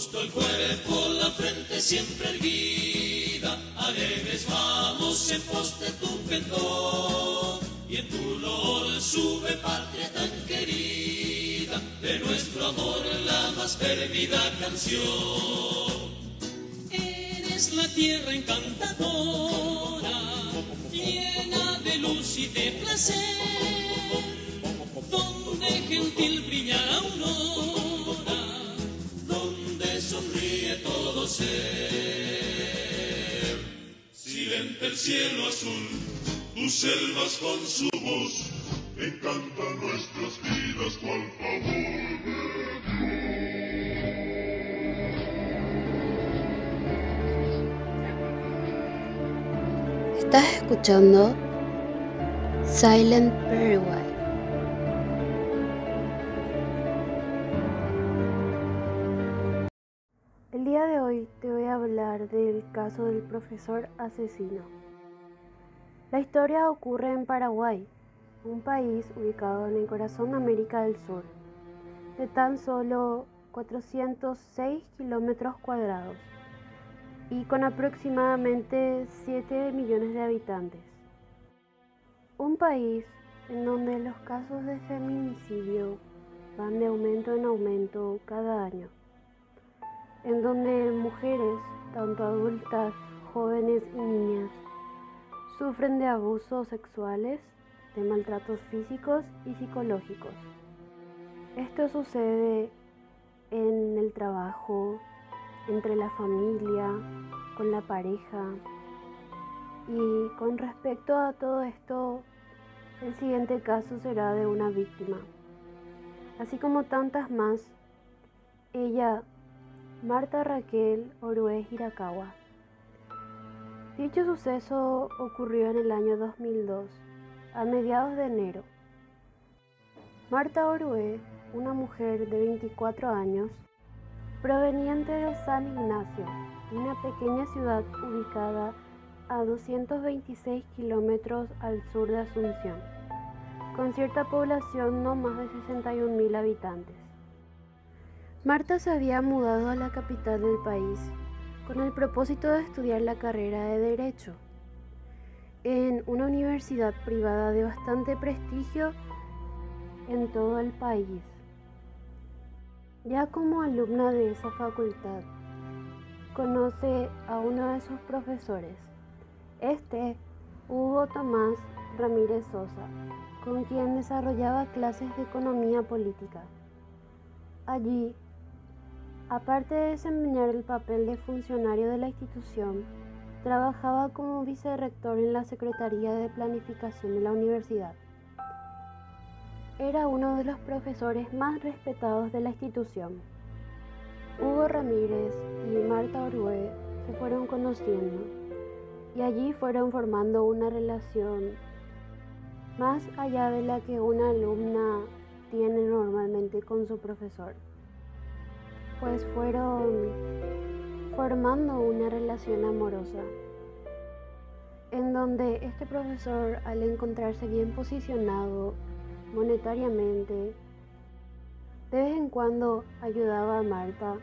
robusto el cuerpo, la frente siempre erguida, alegres vamos en pos de tu pendón, y en tu loor sube patria tan querida, de nuestro amor la más perdida canción. Eres la tierra encantadora, llena de luz y de placer, donde gentil brilla la cielo azul, tus selvas con su voz, encantan nuestras vidas cual favor de Estás escuchando Silent Paraguay. El día de hoy te voy a hablar del caso del profesor asesino. La historia ocurre en Paraguay, un país ubicado en el corazón de América del Sur, de tan solo 406 kilómetros cuadrados y con aproximadamente 7 millones de habitantes. Un país en donde los casos de feminicidio van de aumento en aumento cada año, en donde mujeres, tanto adultas, jóvenes y niñas, sufren de abusos sexuales, de maltratos físicos y psicológicos. Esto sucede en el trabajo, entre la familia, con la pareja. Y con respecto a todo esto, el siguiente caso será de una víctima. Así como tantas más, ella, Marta Raquel Orué Hirakawa. Dicho suceso ocurrió en el año 2002, a mediados de enero. Marta Orué, una mujer de 24 años, proveniente de San Ignacio, una pequeña ciudad ubicada a 226 kilómetros al sur de Asunción, con cierta población no más de 61.000 habitantes. Marta se había mudado a la capital del país con el propósito de estudiar la carrera de Derecho en una universidad privada de bastante prestigio en todo el país. Ya como alumna de esa facultad, conoce a uno de sus profesores, este Hugo Tomás Ramírez Sosa, con quien desarrollaba clases de economía política. Allí, aparte de desempeñar el papel de funcionario de la institución, trabajaba como vicerrector en la Secretaría de Planificación de la universidad. Era uno de los profesores más respetados de la institución. Hugo Ramírez y Marta Orué se fueron conociendo y allí fueron formando una relación más allá de la que una alumna tiene normalmente con su profesor, pues fueron formando una relación amorosa en donde este profesor al encontrarse bien posicionado monetariamente, de vez en cuando ayudaba a Marta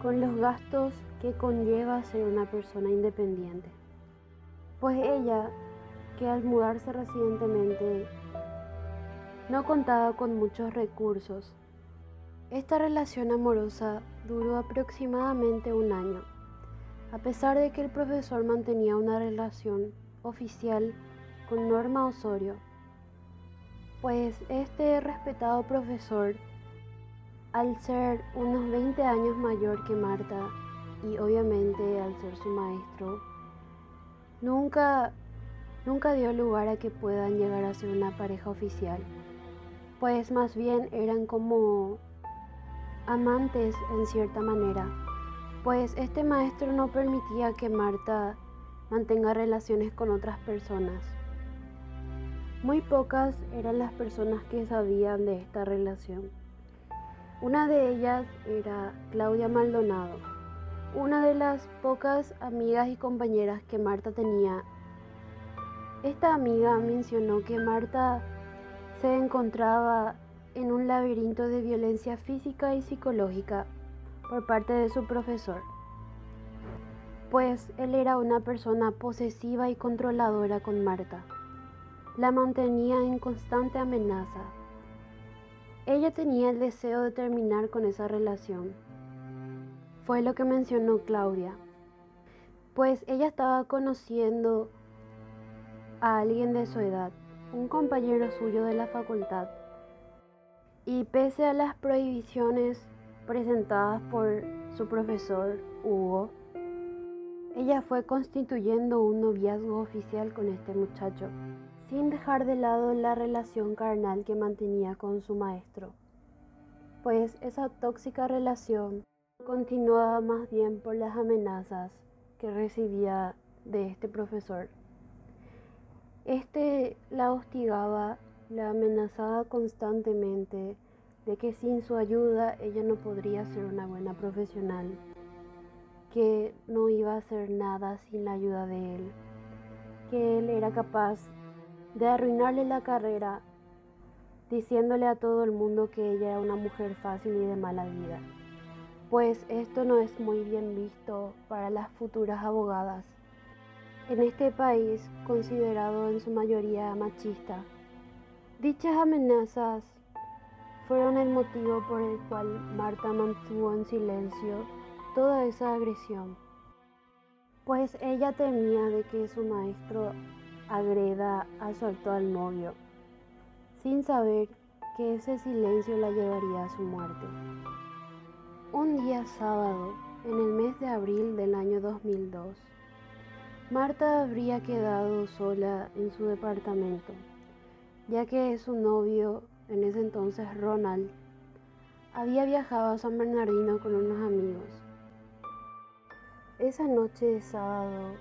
con los gastos que conlleva ser una persona independiente. Pues ella, que al mudarse recientemente no contaba con muchos recursos, esta relación amorosa duró aproximadamente un año, a pesar de que el profesor mantenía una relación oficial con Norma Osorio pues este respetado profesor, al ser unos 20 años mayor que Marta y obviamente al ser su maestro, nunca, nunca dio lugar a que puedan llegar a ser una pareja oficial, pues más bien eran como amantes en cierta manera, pues este maestro no permitía que Marta mantenga relaciones con otras personas. Muy pocas eran las personas que sabían de esta relación. Una de ellas era Claudia Maldonado, una de las pocas amigas y compañeras que Marta tenía. Esta amiga mencionó que Marta se encontraba en un laberinto de violencia física y psicológica por parte de su profesor, pues él era una persona posesiva y controladora con Marta. La mantenía en constante amenaza. Ella tenía el deseo de terminar con esa relación. Fue lo que mencionó Claudia, pues ella estaba conociendo a alguien de su edad, un compañero suyo de la facultad. Y pese a las prohibiciones presentadas por su profesor Hugo, ella fue constituyendo un noviazgo oficial con este muchacho, sin dejar de lado la relación carnal que mantenía con su maestro, pues esa tóxica relación continuaba más bien por las amenazas que recibía de este profesor. Este la hostigaba, la amenazaba constantemente de que sin su ayuda ella no podría ser una buena profesional, que no iba a hacer nada sin la ayuda de él, que él era capaz de arruinarle la carrera diciéndole a todo el mundo que ella era una mujer fácil y de mala vida, pues esto no es muy bien visto para las futuras abogadas en este país considerado en su mayoría machista. Dichas amenazas fueron el motivo por el cual Marta mantuvo en silencio toda esa agresión, pues ella temía de que su maestro agreda a su actual novio, sin saber que ese silencio la llevaría a su muerte. Un día sábado, en el mes de abril del año 2002, Marta habría quedado sola en su departamento, ya que su novio, en ese entonces Ronald, había viajado a San Bernardino con unos amigos. Esa noche de sábado,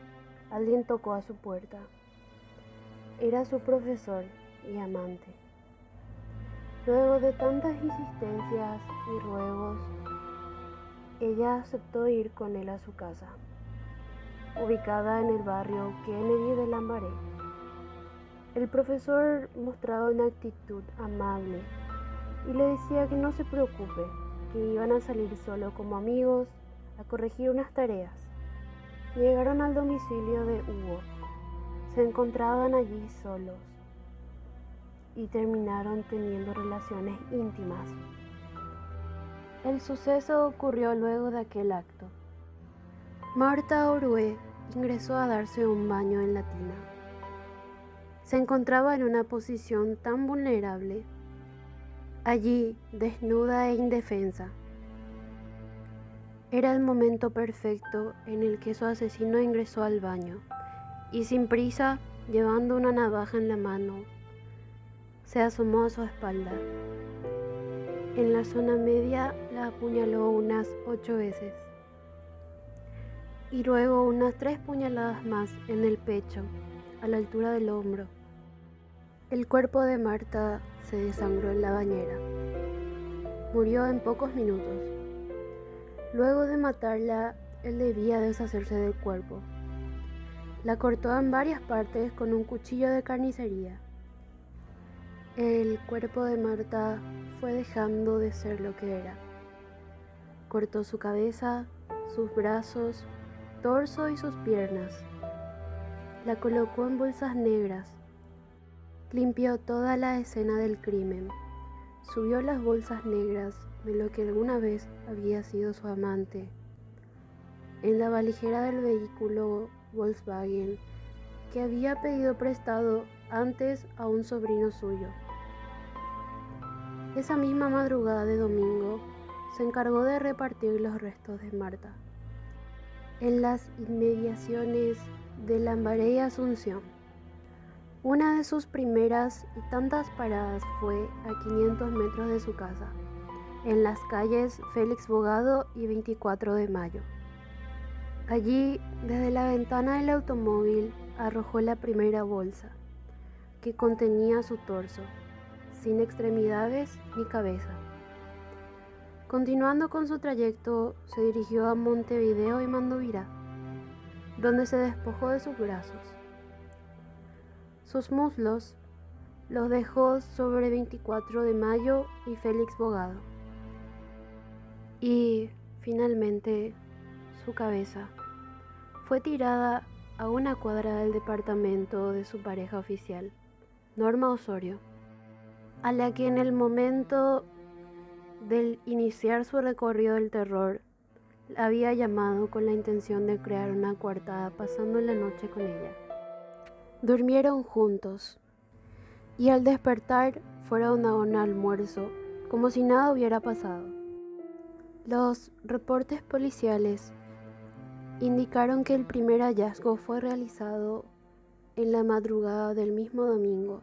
alguien tocó a su puerta. Era su profesor y amante. Luego de tantas insistencias y ruegos, ella aceptó ir con él a su casa ubicada en el barrio Kennedy de Lambaré. El profesor mostraba una actitud amable y le decía que no se preocupe, que iban a salir solo como amigos a corregir unas tareas. Llegaron al domicilio de Hugo. Se encontraban allí solos y terminaron teniendo relaciones íntimas. El suceso ocurrió luego de aquel acto. Marta Orue ingresó a darse un baño en la tina. Se encontraba en una posición tan vulnerable, allí desnuda e indefensa. Era el momento perfecto en el que su asesino ingresó al baño y sin prisa, llevando una navaja en la mano, se asomó a su espalda. En la zona media la apuñaló unas ocho veces y luego unas tres puñaladas más en el pecho, a la altura del hombro. El cuerpo de Marta se desangró en la bañera. Murió en pocos minutos. Luego de matarla, él debía deshacerse del cuerpo. La cortó en varias partes con un cuchillo de carnicería. El cuerpo de Marta fue dejando de ser lo que era. Cortó su cabeza, sus brazos, torso y sus piernas. La colocó en bolsas negras. Limpió toda la escena del crimen. Subió las bolsas negras de lo que alguna vez había sido su amante. En la valijera del vehículo Volkswagen que había pedido prestado antes a un sobrino suyo. Esa misma madrugada de domingo se encargó de repartir los restos de Marta en las inmediaciones de Lambaré y Asunción. Una de sus primeras y tantas paradas fue a 500 metros de su casa, en las calles Félix Bogado y 24 de Mayo. Allí, desde la ventana del automóvil, arrojó la primera bolsa, que contenía su torso, sin extremidades ni cabeza. Continuando con su trayecto, se dirigió a Montevideo y Mandovirá, donde se despojó de sus brazos. Sus muslos los dejó sobre 24 de mayo y Félix Bogado. Y finalmente su cabeza fue tirada a una cuadra del departamento de su pareja oficial, Norma Osorio, a la que en el momento del iniciar su recorrido del terror había llamado con la intención de crear una coartada pasando la noche con ella. Durmieron juntos y al despertar fueron a un almuerzo como si nada hubiera pasado. Los reportes policiales indicaron que el primer hallazgo fue realizado en la madrugada del mismo domingo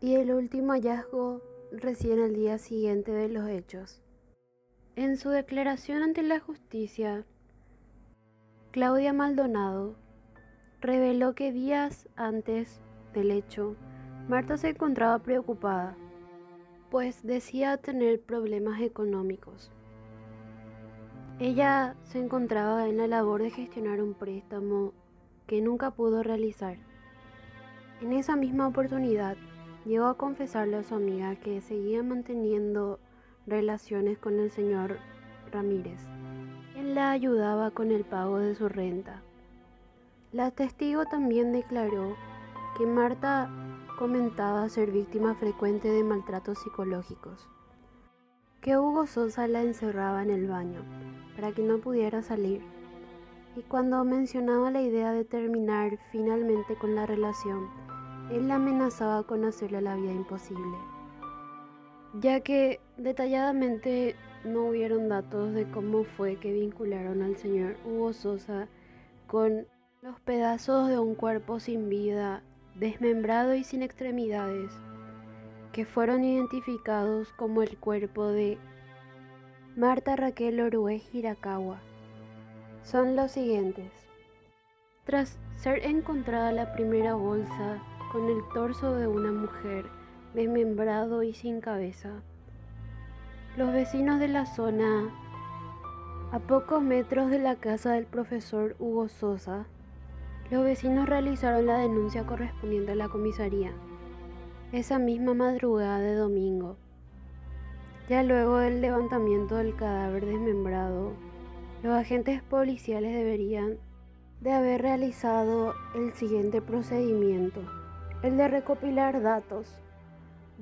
y el último hallazgo recién el día siguiente de los hechos. En su declaración ante la justicia, Claudia Maldonado reveló que días antes del hecho, Marta se encontraba preocupada, pues decía tener problemas económicos. Ella se encontraba en la labor de gestionar un préstamo que nunca pudo realizar. En esa misma oportunidad, llegó a confesarle a su amiga que seguía manteniendo relaciones con el señor Ramírez, quien la ayudaba con el pago de su renta. La testigo también declaró que Marta comentaba ser víctima frecuente de maltratos psicológicos, que Hugo Sosa la encerraba en el baño para que no pudiera salir y cuando mencionaba la idea de terminar finalmente con la relación, él la amenazaba con hacerle la vida imposible ya que detalladamente no hubieron datos de cómo fue que vincularon al señor Hugo Sosa con los pedazos de un cuerpo sin vida, desmembrado y sin extremidades, que fueron identificados como el cuerpo de Marta Raquel Orué Hirakawa. Son los siguientes. Tras ser encontrada la primera bolsa con el torso de una mujer, desmembrado y sin cabeza. Los vecinos de la zona, a pocos metros de la casa del profesor Hugo Sosa, los vecinos realizaron la denuncia correspondiente a la comisaría esa misma madrugada de domingo. Ya luego del levantamiento del cadáver desmembrado, los agentes policiales deberían de haber realizado el siguiente procedimiento, el de recopilar datos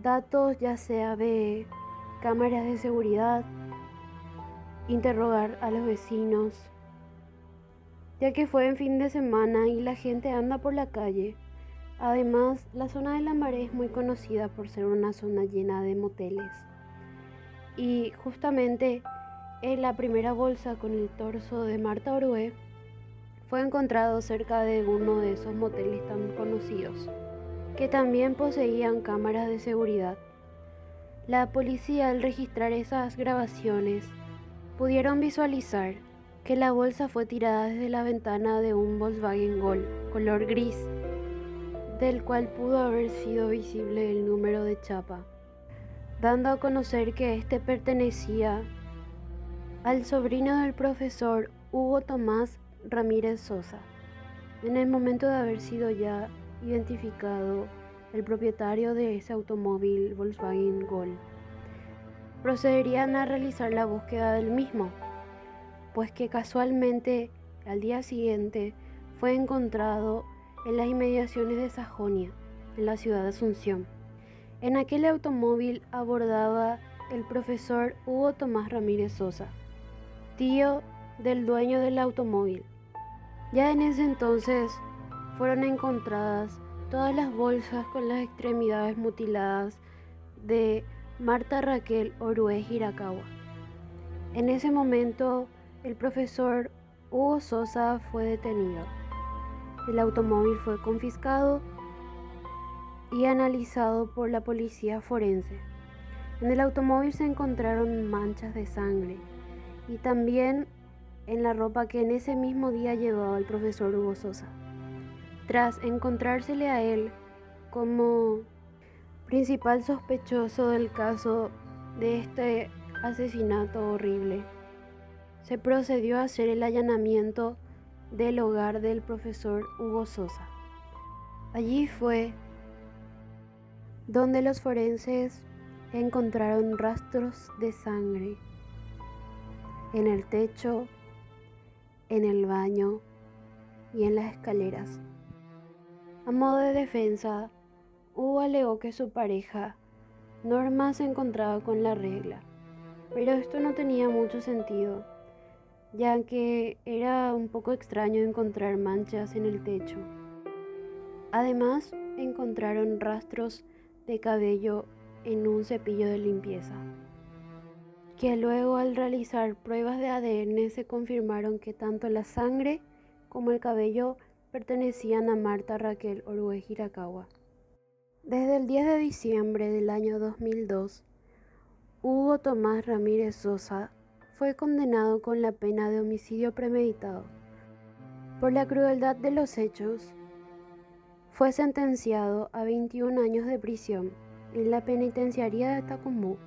datos ya sea de cámaras de seguridad, interrogar a los vecinos, ya que fue en fin de semana y la gente anda por la calle. Además, la zona de la Lambaré es muy conocida por ser una zona llena de moteles. Y justamente en la primera bolsa con el torso de Marta Orué fue encontrado cerca de uno de esos moteles tan conocidos que también poseían cámaras de seguridad. La policía al registrar esas grabaciones pudieron visualizar que la bolsa fue tirada desde la ventana de un Volkswagen Gol color gris, del cual pudo haber sido visible el número de chapa, dando a conocer que este pertenecía al sobrino del profesor Hugo Tomás Ramírez Sosa. En el momento de haber sido ya identificado el propietario de ese automóvil Volkswagen Gol. Procederían a realizar la búsqueda del mismo, pues que casualmente al día siguiente fue encontrado en las inmediaciones de Sajonia, en la ciudad de Asunción. En aquel automóvil abordaba el profesor Hugo Tomás Ramírez Sosa, tío del dueño del automóvil. Ya en ese entonces fueron encontradas todas las bolsas con las extremidades mutiladas de Marta Raquel Orué Hirakawa. En ese momento, el profesor Hugo Sosa fue detenido. El automóvil fue confiscado y analizado por la policía forense. En el automóvil se encontraron manchas de sangre y también en la ropa que en ese mismo día llevaba el profesor Hugo Sosa. Tras encontrársele a él como principal sospechoso del caso de este asesinato horrible, se procedió a hacer el allanamiento del hogar del profesor Hugo Sosa. Allí fue donde los forenses encontraron rastros de sangre en el techo, en el baño y en las escaleras. A modo de defensa, Hugo alegó que su pareja, Norma, se encontraba con la regla, pero esto no tenía mucho sentido, ya que era un poco extraño encontrar manchas en el techo. Además, encontraron rastros de cabello en un cepillo de limpieza, que luego al realizar pruebas de ADN se confirmaron que tanto la sangre como el cabello pertenecían a Marta Raquel Orue Hirakawa. Desde el 10 de diciembre del año 2002, Hugo Tomás Ramírez Sosa fue condenado con la pena de homicidio premeditado. Por la crueldad de los hechos, fue sentenciado a 21 años de prisión en la penitenciaría de Tacumbú.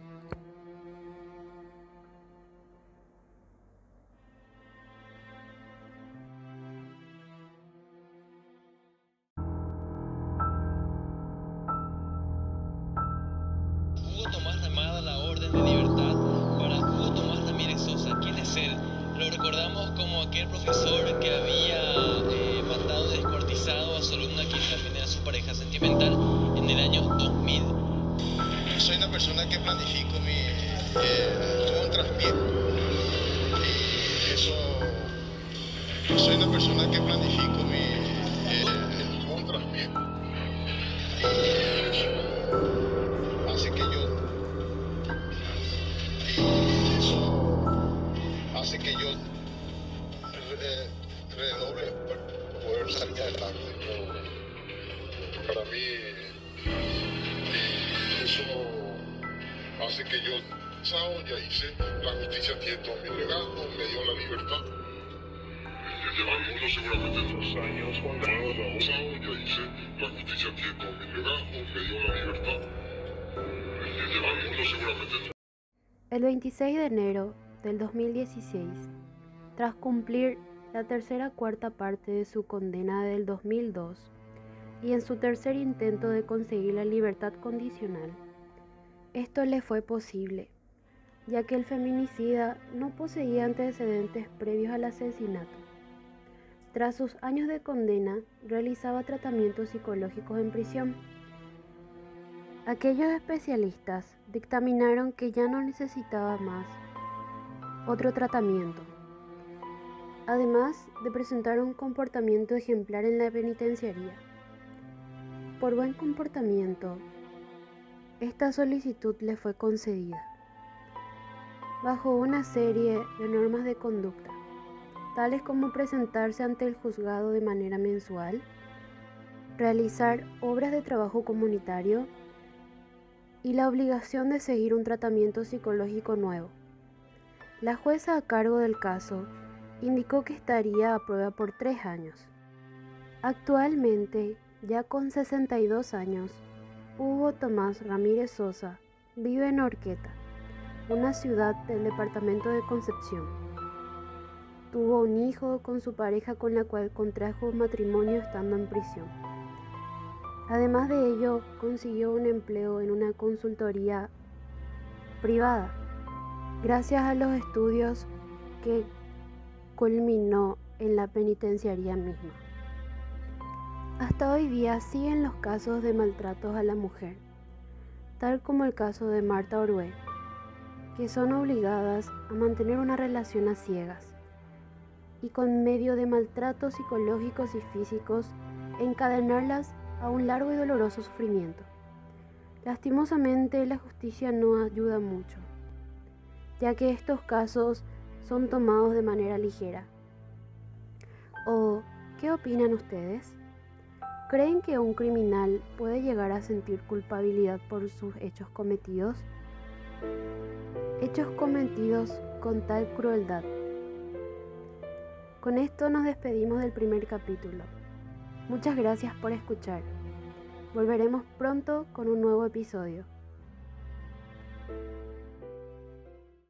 Lo recordamos como aquel profesor que había eh, matado y descuartizado a su alumna, quien también era su pareja sentimental, en el año 2000. Soy una persona que planifico mi eh, bien. Y eso. Soy una persona que planifico mi que yo eh, redoble para poder salir adelante. Para mí eso hace que yo, sábado ya hice, la justicia tiene me dio la libertad. Ya hice, la justicia tiene todo mi legado, me dio la libertad. El 26 de enero del 2016, tras cumplir la tercera cuarta parte de su condena del 2002 y en su tercer intento de conseguir la libertad condicional, esto le fue posible, ya que el feminicida no poseía antecedentes previos al asesinato. Tras sus años de condena, realizaba tratamientos psicológicos en prisión. Aquellos especialistas dictaminaron que ya no necesitaba más otro tratamiento, además de presentar un comportamiento ejemplar en la penitenciaría. Por buen comportamiento, esta solicitud le fue concedida, bajo una serie de normas de conducta, tales como presentarse ante el juzgado de manera mensual, realizar obras de trabajo comunitario, y la obligación de seguir un tratamiento psicológico nuevo. La jueza a cargo del caso indicó que estaría a prueba por tres años. Actualmente, ya con 62 años, Hugo Tomás Ramírez Sosa vive en Orqueta, una ciudad del departamento de Concepción. Tuvo un hijo con su pareja con la cual contrajo matrimonio estando en prisión. Además de ello, consiguió un empleo en una consultoría privada, gracias a los estudios que culminó en la penitenciaría misma. Hasta hoy día siguen los casos de maltratos a la mujer, tal como el caso de Marta Orue, que son obligadas a mantener una relación a ciegas y con medio de maltratos psicológicos y físicos encadenarlas a un largo y doloroso sufrimiento. Lastimosamente la justicia no ayuda mucho, ya que estos casos son tomados de manera ligera. ¿O qué opinan ustedes? ¿Creen que un criminal puede llegar a sentir culpabilidad por sus hechos cometidos? Hechos cometidos con tal crueldad. Con esto nos despedimos del primer capítulo. Muchas gracias por escuchar. Volveremos pronto con un nuevo episodio.